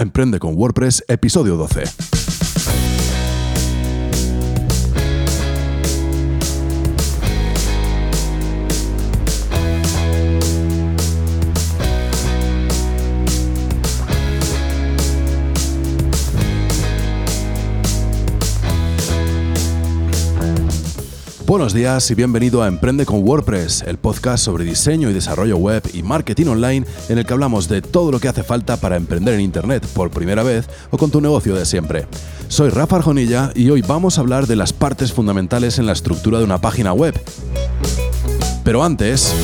Emprende con WordPress, episodio 12. Buenos días y bienvenido a Emprende con WordPress, el podcast sobre diseño y desarrollo web y marketing online en el que hablamos de todo lo que hace falta para emprender en Internet por primera vez o con tu negocio de siempre. Soy Rafa Arjonilla y hoy vamos a hablar de las partes fundamentales en la estructura de una página web. Pero antes...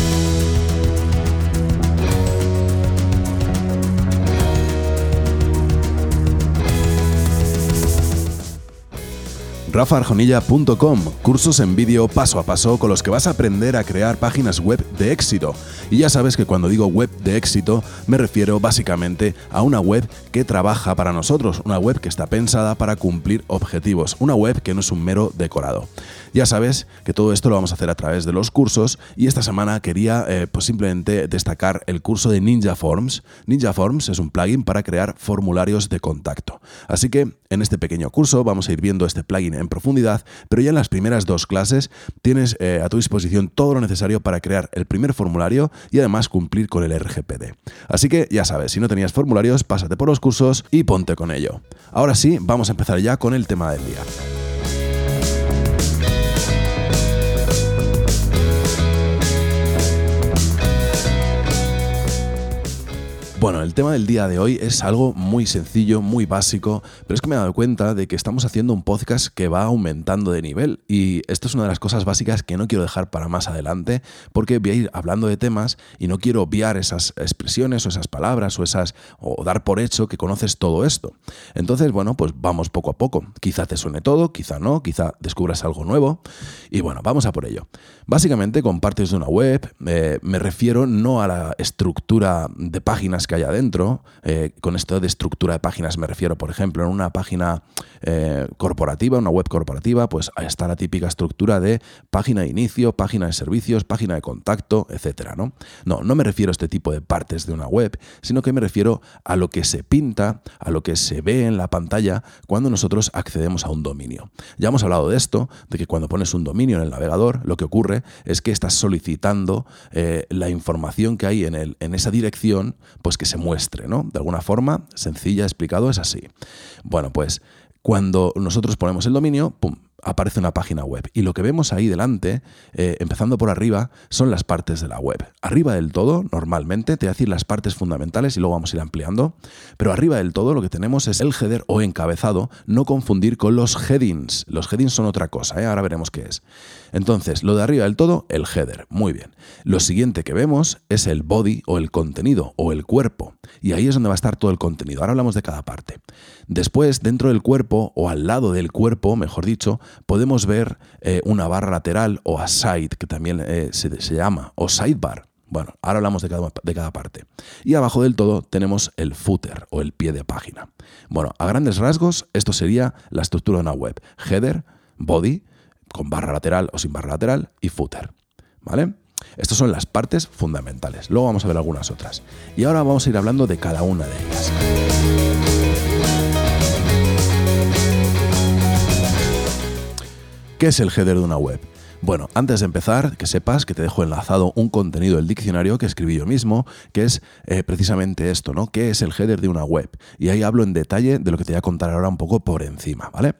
rafaarjonilla.com, cursos en vídeo paso a paso con los que vas a aprender a crear páginas web de éxito. Y ya sabes que cuando digo web de éxito me refiero básicamente a una web que trabaja para nosotros, una web que está pensada para cumplir objetivos, una web que no es un mero decorado. Ya sabes que todo esto lo vamos a hacer a través de los cursos y esta semana quería eh, pues simplemente destacar el curso de Ninja Forms. Ninja Forms es un plugin para crear formularios de contacto. Así que en este pequeño curso vamos a ir viendo este plugin profundidad, pero ya en las primeras dos clases tienes eh, a tu disposición todo lo necesario para crear el primer formulario y además cumplir con el RGPD. Así que ya sabes, si no tenías formularios, pásate por los cursos y ponte con ello. Ahora sí, vamos a empezar ya con el tema del día. Bueno, el tema del día de hoy es algo muy sencillo, muy básico, pero es que me he dado cuenta de que estamos haciendo un podcast que va aumentando de nivel y esto es una de las cosas básicas que no quiero dejar para más adelante porque voy a ir hablando de temas y no quiero obviar esas expresiones o esas palabras o esas o dar por hecho que conoces todo esto. Entonces, bueno, pues vamos poco a poco. Quizá te suene todo, quizá no, quizá descubras algo nuevo y bueno, vamos a por ello. Básicamente, con partes de una web eh, me refiero no a la estructura de páginas que hay adentro. Eh, con esto de estructura de páginas me refiero, por ejemplo, en una página eh, corporativa, una web corporativa, pues está la típica estructura de página de inicio, página de servicios, página de contacto, etcétera, ¿no? No, no me refiero a este tipo de partes de una web, sino que me refiero a lo que se pinta, a lo que se ve en la pantalla cuando nosotros accedemos a un dominio. Ya hemos hablado de esto, de que cuando pones un dominio en el navegador, lo que ocurre es que estás solicitando eh, la información que hay en, el, en esa dirección, pues que se muestre, ¿no? De alguna forma, sencilla, explicado, es así. Bueno, pues cuando nosotros ponemos el dominio, pum, aparece una página web. Y lo que vemos ahí delante, eh, empezando por arriba, son las partes de la web. Arriba del todo, normalmente, te voy a decir las partes fundamentales y luego vamos a ir ampliando. Pero arriba del todo lo que tenemos es el header o encabezado, no confundir con los headings. Los headings son otra cosa, ¿eh? ahora veremos qué es. Entonces, lo de arriba del todo, el header. Muy bien. Lo siguiente que vemos es el body o el contenido o el cuerpo. Y ahí es donde va a estar todo el contenido. Ahora hablamos de cada parte. Después, dentro del cuerpo o al lado del cuerpo, mejor dicho, podemos ver eh, una barra lateral o aside, que también eh, se, llama, o sidebar. Bueno, ahora hablamos de cada, de cada, parte. Y abajo del todo tenemos el footer o el pie de página. Bueno, a grandes rasgos, esto sería la estructura de una web. Header, body, con barra lateral o sin barra lateral, y footer. ¿Vale? Estas son las partes fundamentales. Luego vamos a ver algunas otras. Y ahora vamos a ir hablando de cada una de ellas. ¿Qué es el header de una web? Bueno, antes de empezar, que sepas que te dejo enlazado un contenido del diccionario que escribí yo mismo, que es eh, precisamente esto, ¿no? ¿Qué es el header de una web? Y ahí hablo en detalle de lo que te voy a contar ahora un poco por encima, ¿vale?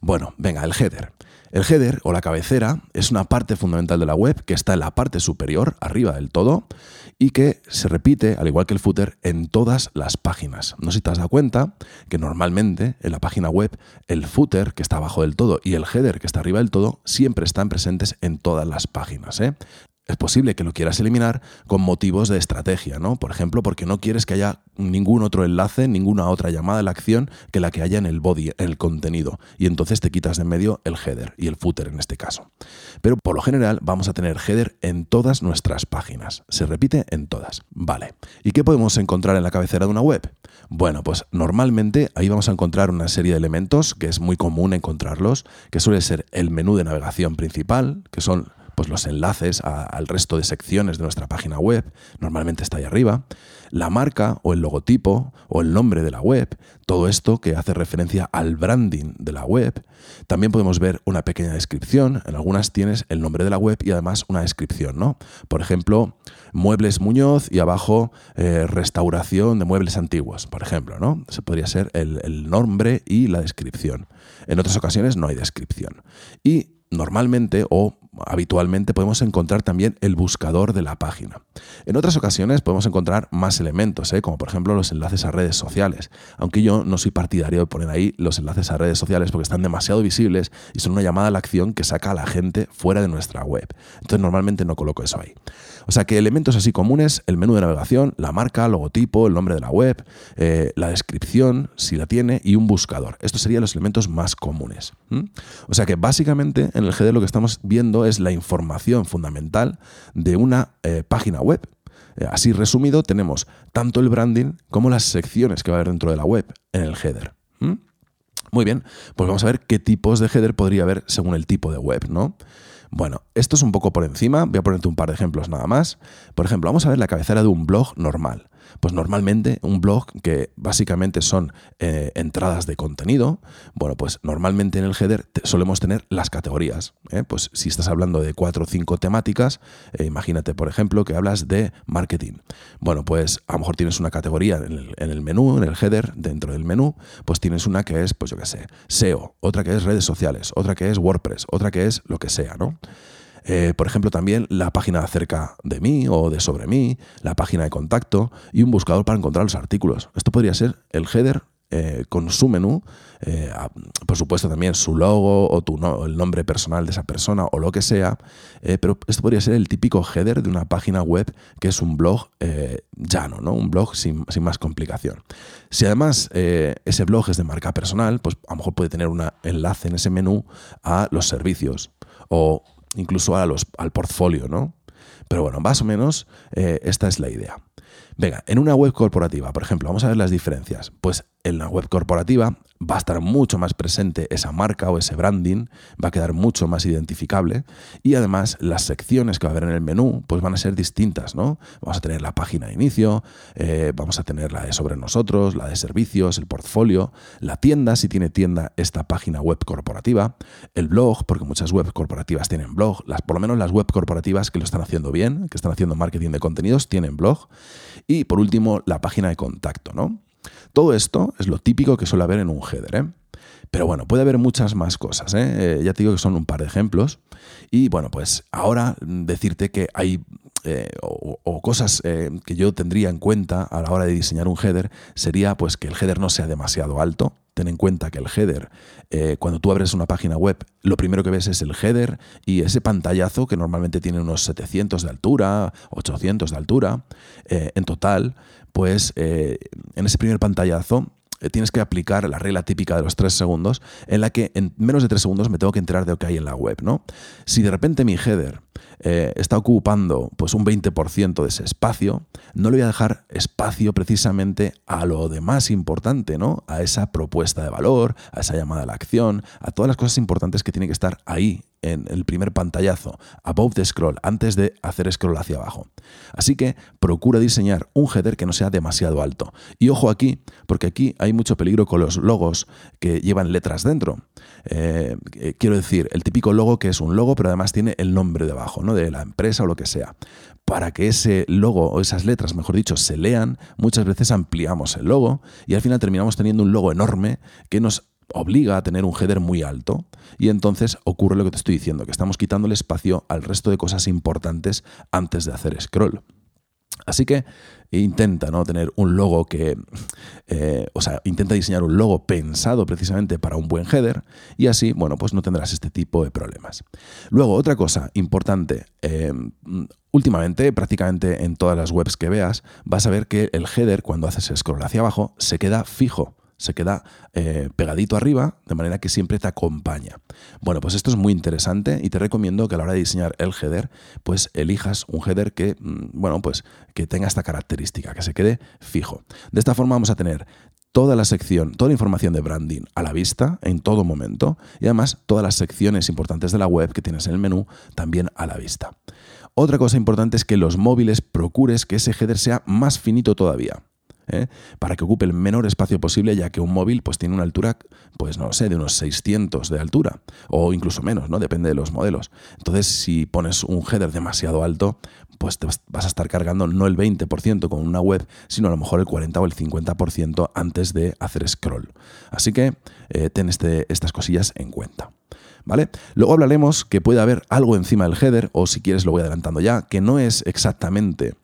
Bueno, venga, el header. El header o la cabecera es una parte fundamental de la web que está en la parte superior, arriba del todo, y que se repite, al igual que el footer, en todas las páginas. No sé si te has dado cuenta que normalmente en la página web el footer, que está abajo del todo, y el header, que está arriba del todo, siempre están presentes en todas las páginas. ¿eh? Es posible que lo quieras eliminar con motivos de estrategia, ¿no? Por ejemplo, porque no quieres que haya ningún otro enlace, ninguna otra llamada a la acción que la que haya en el body, en el contenido. Y entonces te quitas de en medio el header y el footer en este caso. Pero por lo general vamos a tener header en todas nuestras páginas. Se repite en todas. Vale. ¿Y qué podemos encontrar en la cabecera de una web? Bueno, pues normalmente ahí vamos a encontrar una serie de elementos que es muy común encontrarlos, que suele ser el menú de navegación principal, que son pues los enlaces al resto de secciones de nuestra página web, normalmente está ahí arriba, la marca o el logotipo o el nombre de la web, todo esto que hace referencia al branding de la web. También podemos ver una pequeña descripción, en algunas tienes el nombre de la web y además una descripción, ¿no? Por ejemplo, Muebles Muñoz y abajo eh, restauración de muebles antiguos, por ejemplo, ¿no? Ese podría ser el, el nombre y la descripción. En otras ocasiones no hay descripción. Y normalmente o habitualmente podemos encontrar también el buscador de la página. En otras ocasiones podemos encontrar más elementos, ¿eh? como por ejemplo los enlaces a redes sociales, aunque yo no soy partidario de poner ahí los enlaces a redes sociales porque están demasiado visibles y son una llamada a la acción que saca a la gente fuera de nuestra web. Entonces normalmente no coloco eso ahí. O sea que elementos así comunes, el menú de navegación, la marca, logotipo, el nombre de la web, eh, la descripción, si la tiene, y un buscador. Estos serían los elementos más comunes. O sea que básicamente en el GD lo que estamos viendo es la información fundamental de una eh, página web. Eh, así resumido, tenemos tanto el branding como las secciones que va a haber dentro de la web en el header. Muy bien, pues vamos a ver qué tipos de header podría haber según el tipo de web, ¿no? Bueno, esto es un poco por encima, voy a ponerte un par de ejemplos nada más. Por ejemplo, vamos a ver la cabecera de un blog normal. Pues normalmente un blog que básicamente son eh, entradas de contenido, bueno, pues normalmente en el header solemos tener las categorías. ¿eh? Pues si estás hablando de cuatro o cinco temáticas, eh, imagínate, por ejemplo, que hablas de marketing. Bueno, pues a lo mejor tienes una categoría en el, en el menú, en el header, dentro del menú, pues tienes una que es, pues yo qué sé, SEO, otra que es redes sociales, otra que es WordPress, otra que es lo que sea, ¿no? Eh, por ejemplo, también la página acerca de mí o de sobre mí, la página de contacto y un buscador para encontrar los artículos. Esto podría ser el header eh, con su menú, eh, por supuesto también su logo o tu el nombre personal de esa persona o lo que sea, pero esto podría ser el típico header de una página web que es un blog llano, ¿no? un blog sin, sin, más complicación. Si además ese blog es de marca personal, pues a lo mejor puede tener un enlace en ese menú a los servicios o incluso a los, al portfolio, ¿no? Pero bueno, más o menos eh, esta es la idea. Venga, en una web corporativa, por ejemplo, vamos a ver las diferencias. Pues en la web corporativa va a estar mucho más presente esa marca o ese branding, va a quedar mucho más identificable y además las secciones que va a haber en el menú pues van a ser distintas, ¿no? Vamos a tener la página de inicio, eh, vamos a tener la de sobre nosotros, la de servicios, el portfolio, la tienda, si tiene tienda esta página web corporativa, el blog, porque muchas web corporativas tienen blog, las, por lo menos las web corporativas que lo están haciendo bien, que están haciendo marketing de contenidos, tienen blog y por último la página de contacto, ¿no? Todo esto es lo típico que suele haber en un header. ¿eh? Pero bueno, puede haber muchas más cosas. ¿eh? ¿eh? ya te digo que son un par de ejemplos. Y bueno, pues ahora decirte que hay eh, o, cosas eh, que yo tendría en cuenta a la hora de diseñar un header sería pues que el header no sea demasiado alto. Ten en cuenta que el header, cuando tú abres una página web, lo primero que ves es el header y ese pantallazo que normalmente tiene unos 700 de altura, 800 de altura, en total, pues en ese primer pantallazo eh, tienes que aplicar la regla típica de los tres segundos, en la que en menos de tres segundos me tengo que enterar de lo que hay en la web. ¿no? Si de repente mi header eh, está ocupando pues, un 20% de ese espacio, no le voy a dejar espacio precisamente a lo demás importante, ¿no? a esa propuesta de valor, a esa llamada a la acción, a todas las cosas importantes que tienen que estar ahí en el primer pantallazo, above the scroll, antes de hacer scroll hacia abajo. Así que procura diseñar un header que no sea demasiado alto. Y ojo aquí, porque aquí hay mucho peligro con los logos que llevan letras dentro. Eh, eh, quiero decir, el típico logo que es un logo, pero además tiene el nombre debajo, ¿no? De la empresa o lo que sea. Para que ese logo o esas letras, mejor dicho, se lean, muchas veces ampliamos el logo y al final terminamos teniendo un logo enorme que nos obliga a tener un header muy alto y entonces ocurre lo que te estoy diciendo, que estamos quitando el espacio al resto de cosas importantes antes de hacer scroll. Así que intenta ¿no? tener un logo que, eh, o sea, intenta diseñar un logo pensado precisamente para un buen header y así, bueno, pues no tendrás este tipo de problemas. Luego, otra cosa importante, eh, últimamente, prácticamente en todas las webs que veas, vas a ver que el header, cuando haces scroll hacia abajo, se queda fijo se queda eh, pegadito arriba, de manera que siempre te acompaña. Bueno, pues esto es muy interesante y te recomiendo que a la hora de diseñar el header, pues elijas un header que, mm, bueno, pues que tenga esta característica, que se quede fijo. De esta forma vamos a tener toda la sección, toda la información de branding a la vista en todo momento y además todas las secciones importantes de la web que tienes en el menú también a la vista. Otra cosa importante es que los móviles procures que ese header sea más finito todavía. ¿Eh? para que ocupe el menor espacio posible, ya que un móvil pues, tiene una altura, pues no lo sé, de unos 600 de altura, o incluso menos, ¿no? Depende de los modelos. Entonces, si pones un header demasiado alto, pues vas a estar cargando no el 20% con una web, sino a lo mejor el 40 o el 50% antes de hacer scroll. Así que eh, ten este, estas cosillas en cuenta. ¿Vale? Luego hablaremos que puede haber algo encima del header, o si quieres lo voy adelantando ya, que no es exactamente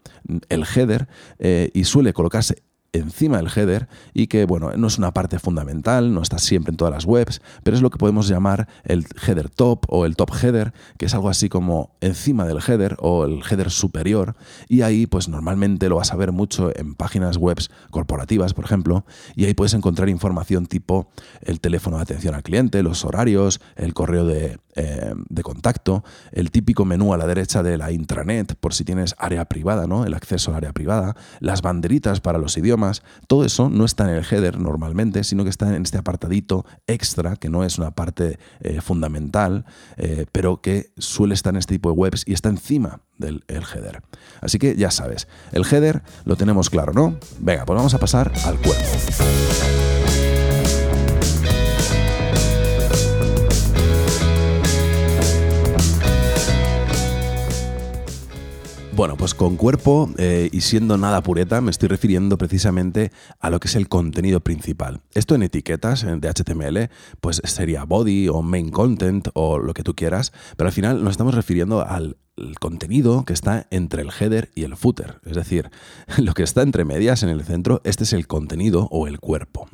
el header eh, y suele colocarse encima del header y que, bueno, no es una parte fundamental, no está siempre en todas las webs, pero es lo que podemos llamar el header top o el top header, que es algo así como encima del header o el header superior y ahí pues normalmente lo vas a ver mucho en páginas webs corporativas, por ejemplo, y ahí puedes encontrar información tipo el teléfono de atención al cliente, los horarios, el correo de, eh, de contacto, el típico menú a la derecha de la intranet, por si tienes área privada, ¿no? El acceso al área privada, las banderitas para los idiomas, todo eso no está en el header normalmente, sino que está en este apartadito extra, que no es una parte eh, fundamental, eh, pero que suele estar en este tipo de webs y está encima del header. Así que ya sabes, el header lo tenemos claro, ¿no? Venga, pues vamos a pasar al cuerpo. Bueno, pues con cuerpo eh, y siendo nada pureta me estoy refiriendo precisamente a lo que es el contenido principal. Esto en etiquetas de HTML pues sería body o main content o lo que tú quieras, pero al final nos estamos refiriendo al contenido que está entre el header y el footer. Es decir, lo que está entre medias en el centro, este es el contenido o el cuerpo.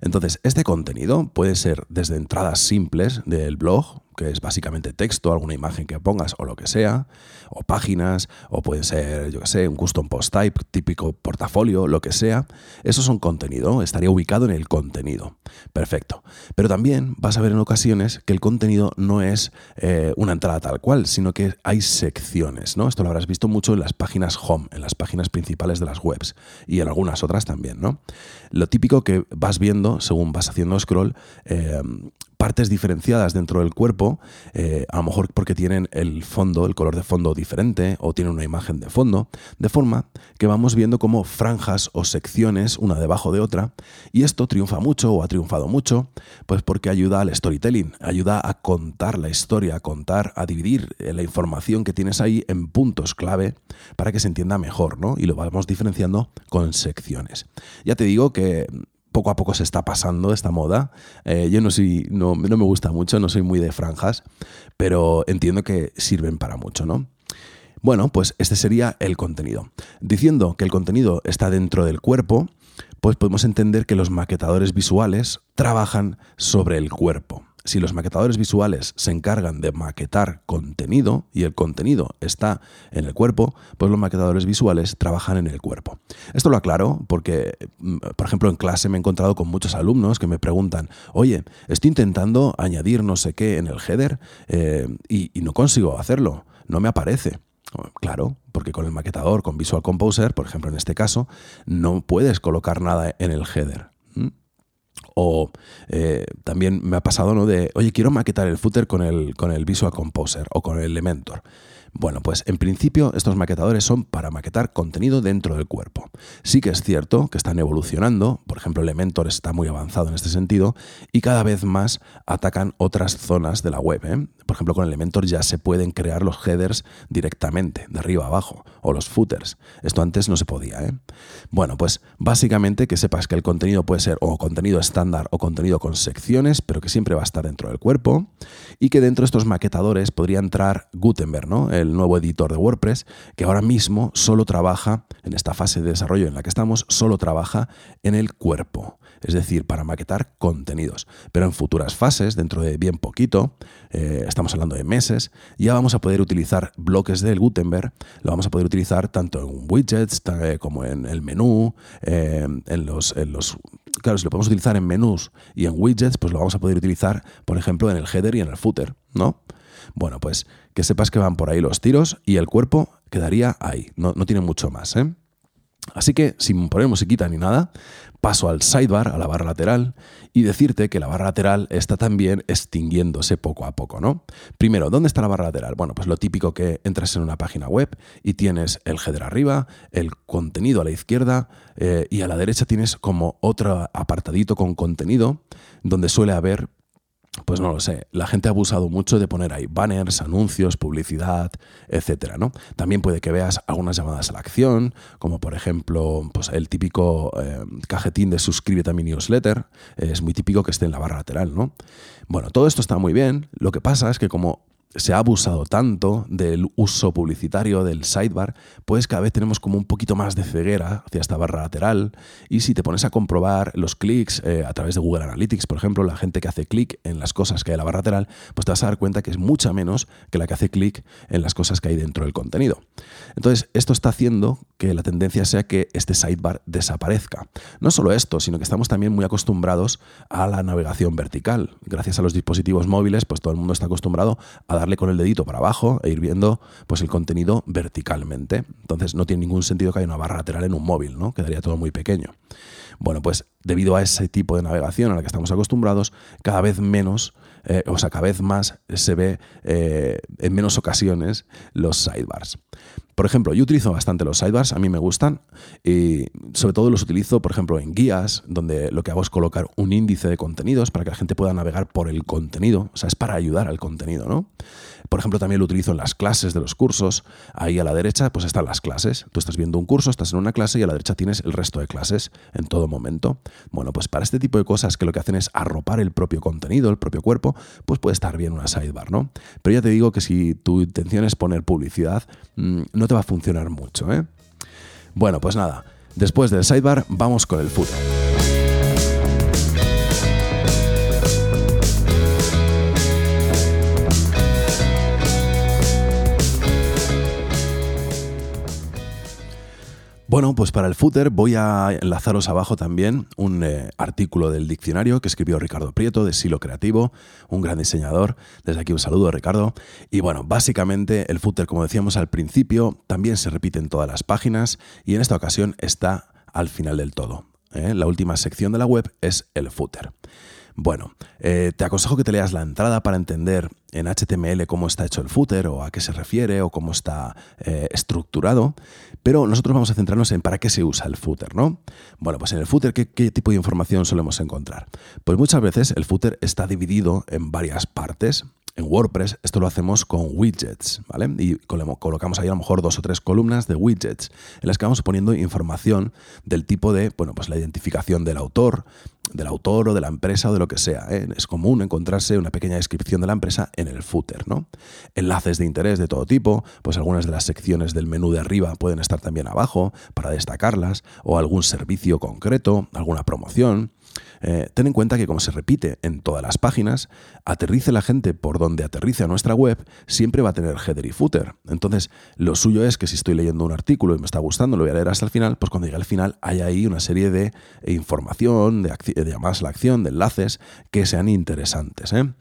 Entonces, este contenido puede ser desde entradas simples del blog, que es básicamente texto, alguna imagen que pongas o lo que sea, o páginas, o puede ser, yo que sé, un custom post type, típico portafolio, lo que sea. Eso son contenido, estaría ubicado en el contenido. Perfecto. Pero también vas a ver en ocasiones que el contenido no es eh, una entrada tal cual, sino que hay secciones, ¿no? Esto lo habrás visto mucho en las páginas home, en las páginas principales de las webs y en algunas otras también, ¿no? Lo típico que vas viendo según vas haciendo scroll, eh, partes diferenciadas dentro del cuerpo, eh, a lo mejor porque tienen el fondo, el color de fondo diferente o tienen una imagen de fondo, de forma que vamos viendo como franjas o secciones una debajo de otra y esto triunfa mucho o ha triunfado mucho, pues porque ayuda al storytelling, ayuda a contar la historia, a contar, a dividir eh, la información que tienes ahí en puntos clave para que se entienda mejor, ¿no? Y lo vamos diferenciando con secciones. Ya te digo que poco a poco se está pasando esta moda. Eh, yo no, soy, no, no me gusta mucho, no soy muy de franjas, pero entiendo que sirven para mucho, ¿no? Bueno, pues este sería el contenido. Diciendo que el contenido está dentro del cuerpo, pues podemos entender que los maquetadores visuales trabajan sobre el cuerpo si los maquetadores visuales se encargan de maquetar contenido y el contenido está en el cuerpo, pues los maquetadores visuales trabajan en el cuerpo. Esto lo aclaro porque, mm, por ejemplo, en clase me he encontrado con muchos alumnos que me preguntan, oye, estoy intentando añadir no sé qué en el header eh, y, y no consigo hacerlo, no me aparece. Claro, porque con el maquetador, con Visual Composer, por ejemplo en este caso, no puedes colocar nada en el header. O eh, también me ha pasado, ¿no? De, oye, quiero maquetar el footer con el, con el Visual Composer o con el Elementor. Bueno, pues en principio estos maquetadores son para maquetar contenido dentro del cuerpo. Sí que es cierto que están evolucionando, por ejemplo Elementor está muy avanzado en este sentido y cada vez más atacan otras zonas de la web. ¿eh? Por ejemplo con Elementor ya se pueden crear los headers directamente, de arriba a abajo, o los footers. Esto antes no se podía. ¿eh? Bueno, pues básicamente que sepas que el contenido puede ser o contenido estándar o contenido con secciones, pero que siempre va a estar dentro del cuerpo y que dentro de estos maquetadores podría entrar Gutenberg, ¿no? Nuevo editor de WordPress, que ahora mismo solo trabaja, en esta fase de desarrollo en la que estamos, solo trabaja en el cuerpo, es decir, para maquetar contenidos. Pero en futuras fases, dentro de bien poquito, eh, estamos hablando de meses, ya vamos a poder utilizar bloques del Gutenberg, lo vamos a poder utilizar tanto en widgets eh, como en el menú, eh, en, los, en los claro, si lo podemos utilizar en menús y en widgets, pues lo vamos a poder utilizar, por ejemplo, en el header y en el footer, ¿no? Bueno, pues que sepas que van por ahí los tiros y el cuerpo quedaría ahí, no, tiene mucho más. ¿eh? Así que, sin poner musiquita ni nada, paso al sidebar, a la barra lateral, y decirte que la barra lateral está también extinguiéndose poco a poco, ¿no? Primero, ¿dónde está la barra lateral? Bueno, pues lo típico que entras en una página web y tienes el header arriba, el contenido a la izquierda eh, y a la derecha tienes como otro apartadito con contenido donde suele haber pues no lo sé, la gente ha abusado mucho de poner ahí banners, anuncios, publicidad, etcétera, ¿no? También puede que veas algunas llamadas a la acción, como por ejemplo, pues el típico eh, cajetín de suscríbete a mi newsletter, es muy típico que esté en la barra lateral, ¿no? Bueno, todo esto está muy bien, lo que pasa es que como se ha abusado tanto del uso publicitario del sidebar, pues cada vez tenemos como un poquito más de ceguera hacia esta barra lateral. Y si te pones a comprobar los clics eh, a través de Google Analytics, por ejemplo, la gente que hace clic en las cosas que hay en la barra lateral, pues te vas a dar cuenta que es mucha menos que la que hace clic en las cosas que hay dentro del contenido. Entonces, esto está haciendo que la tendencia sea que este sidebar desaparezca. No solo esto, sino que estamos también muy acostumbrados a la navegación vertical. Gracias a los dispositivos móviles, pues todo el mundo está acostumbrado a dar con el dedito para abajo e ir viendo pues, el contenido verticalmente. Entonces no tiene ningún sentido que haya una barra lateral en un móvil, ¿no? Quedaría todo muy pequeño. Bueno, pues debido a ese tipo de navegación a la que estamos acostumbrados, cada vez menos, eh, o sea, cada vez más se ve eh, en menos ocasiones los sidebars. Por ejemplo, yo utilizo bastante los sidebars, a mí me gustan, y sobre todo los utilizo, por ejemplo, en guías, donde lo que hago es colocar un índice de contenidos para que la gente pueda navegar por el contenido, o sea, es para ayudar al contenido, ¿no? Por ejemplo, también lo utilizo en las clases de los cursos. Ahí a la derecha pues están las clases. Tú estás viendo un curso, estás en una clase y a la derecha tienes el resto de clases en todo momento. Bueno, pues para este tipo de cosas que lo que hacen es arropar el propio contenido, el propio cuerpo, pues puede estar bien una sidebar, ¿no? Pero ya te digo que si tu intención es poner publicidad, mm, no te va a funcionar mucho, ¿eh? Bueno, pues nada, después del sidebar vamos con el footer. Bueno, pues para el footer voy a enlazaros abajo también un eh, artículo del diccionario que escribió Ricardo Prieto de Silo Creativo, un gran diseñador. Desde aquí un saludo, Ricardo. Y bueno, básicamente el footer, como decíamos al principio, también se repite en todas las páginas y en esta ocasión está al final del todo. ¿eh? La última sección de la web es el footer. Bueno, eh, te aconsejo que te leas la entrada para entender en HTML cómo está hecho el footer o a qué se refiere o cómo está eh, estructurado, pero nosotros vamos a centrarnos en para qué se usa el footer, ¿no? Bueno, pues en el footer, ¿qué, ¿qué, tipo de información solemos encontrar? Pues muchas veces el footer está dividido en varias partes en WordPress esto lo hacemos con widgets, ¿vale? Y colocamos ahí a lo mejor dos o tres columnas de widgets en las que vamos poniendo información del tipo de, bueno, pues la identificación del autor, del autor o de la empresa o de lo que sea. ¿eh? Es común encontrarse una pequeña descripción de la empresa en el footer, ¿no? Enlaces de interés de todo tipo, pues algunas de las secciones del menú de arriba pueden estar también abajo para destacarlas, o algún servicio concreto, alguna promoción. Eh, ten en cuenta que como se repite en todas las páginas, aterrice la gente por donde aterrice a nuestra web, siempre va a tener header y footer. Entonces, lo suyo es que si estoy leyendo un artículo y me está gustando, lo voy a leer hasta el final, pues cuando llegue al final hay ahí una serie de información, de, de llamadas a la acción, de enlaces que sean interesantes. ¿eh?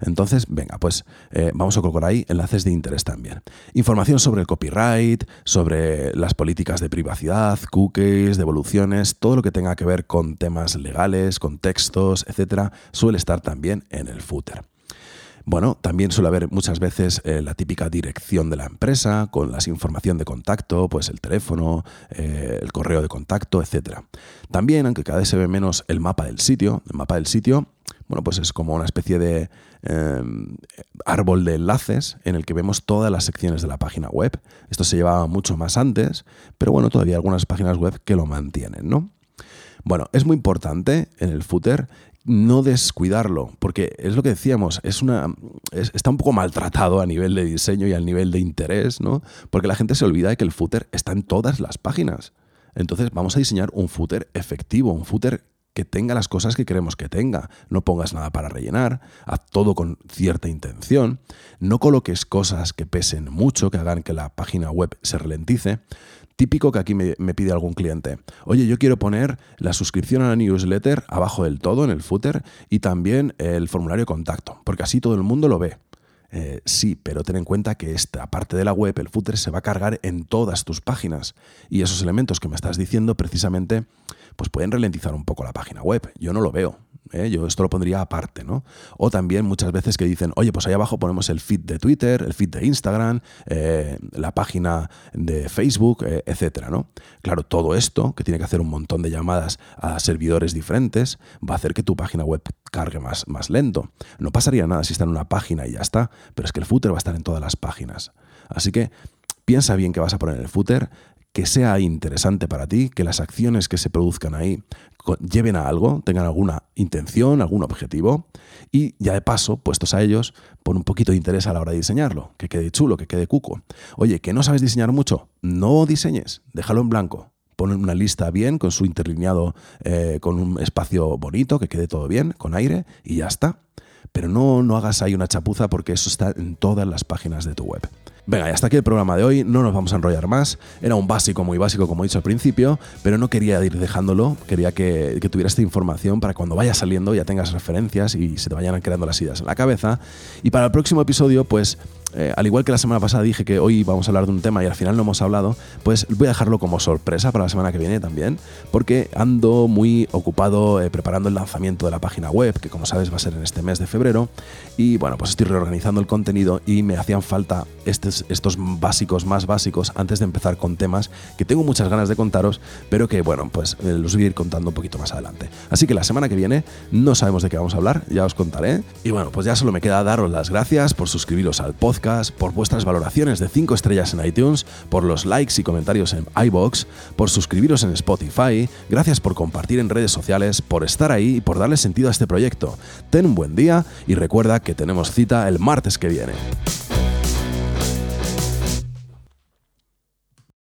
Entonces, venga, pues eh, vamos a colocar ahí enlaces de interés también. Información sobre el copyright, sobre las políticas de privacidad, cookies, devoluciones, todo lo que tenga que ver con temas legales, con textos, etcétera, suele estar también en el footer. Bueno, también suele haber muchas veces eh, la típica dirección de la empresa con las información de contacto, pues el teléfono, eh, el correo de contacto, etc. También, aunque cada vez se ve menos el mapa del sitio, el mapa del sitio, bueno, pues es como una especie de em, árbol de enlaces en el que vemos todas las secciones de la página web. Esto se llevaba mucho más antes, pero bueno, todavía hay algunas páginas web que lo mantienen, ¿no? Bueno, es muy importante en el footer no descuidarlo, porque es lo que decíamos, es una, está un poco maltratado a nivel de diseño y a nivel de interés, ¿no? Porque la gente se olvida de que el footer está en todas las páginas. Entonces vamos a diseñar un footer efectivo, un footer que tenga las cosas que queremos que tenga. No pongas nada para rellenar, haz todo con cierta intención, no coloques cosas que pesen mucho, que hagan que la página web se ralentice. Típico que aquí me, pide algún cliente. Oye, yo quiero poner la suscripción a la newsletter abajo del todo, en el footer, y también el formulario de contacto, porque así todo el mundo lo ve. Eh, sí, pero ten en cuenta que esta parte de la web, el footer, se va a cargar en todas tus páginas. Y esos elementos que me estás diciendo precisamente pues pueden ralentizar un poco la página web. Yo no lo veo. ¿Eh? Yo esto lo pondría aparte, ¿no? O también muchas veces que dicen, oye, pues ahí abajo ponemos el feed de Twitter, el feed de Instagram, eh, la página de Facebook, eh, etcétera, ¿no? Claro, todo esto, que tiene que hacer un montón de llamadas a servidores diferentes, va a hacer que tu página web cargue más, más lento. No pasaría nada si está en una página y ya está, pero es que el footer va a estar en todas las páginas. Así que piensa bien que vas a poner el footer, que sea interesante para ti, que las acciones que se produzcan ahí lleven a algo, tengan alguna intención, algún objetivo, y ya de paso, puestos a ellos, pon un poquito de interés a la hora de diseñarlo, que quede chulo, que quede cuco. Oye, que no sabes diseñar mucho, no diseñes, déjalo en blanco. Pon una lista bien, con su interlineado, eh, con un espacio bonito, que quede todo bien, con aire, y ya está. Pero no, no hagas ahí una chapuza porque eso está en todas las páginas de tu web. Venga, y hasta aquí el programa de hoy, no nos vamos a enrollar más. Era un básico, muy básico, como he dicho al principio, pero no quería ir dejándolo, quería que, que tuviera esta información para cuando vaya saliendo ya tengas referencias y se te vayan creando las ideas en la cabeza. Y para el próximo episodio, pues eh, al igual que la semana pasada dije que hoy vamos a hablar de un tema y al final no hemos hablado, pues voy a dejarlo como sorpresa para la semana que viene también, porque ando muy ocupado eh, preparando el lanzamiento de la página web, que como sabes va a ser en este mes de febrero, y bueno, pues estoy reorganizando el contenido y me hacían falta estos, básicos más básicos antes de empezar con temas que tengo muchas ganas de contaros, pero que bueno, pues eh, los voy a ir contando un poquito más adelante. Así que la semana que viene no sabemos de qué vamos a hablar, ya os contaré, y bueno, pues ya solo me queda daros las gracias por suscribiros al por vuestras valoraciones de 5 estrellas en iTunes, por los likes y comentarios en iBox, por suscribiros en Spotify, gracias por compartir en redes sociales, por estar ahí y por darle sentido a este proyecto. Ten un buen día y recuerda que tenemos cita el martes que viene.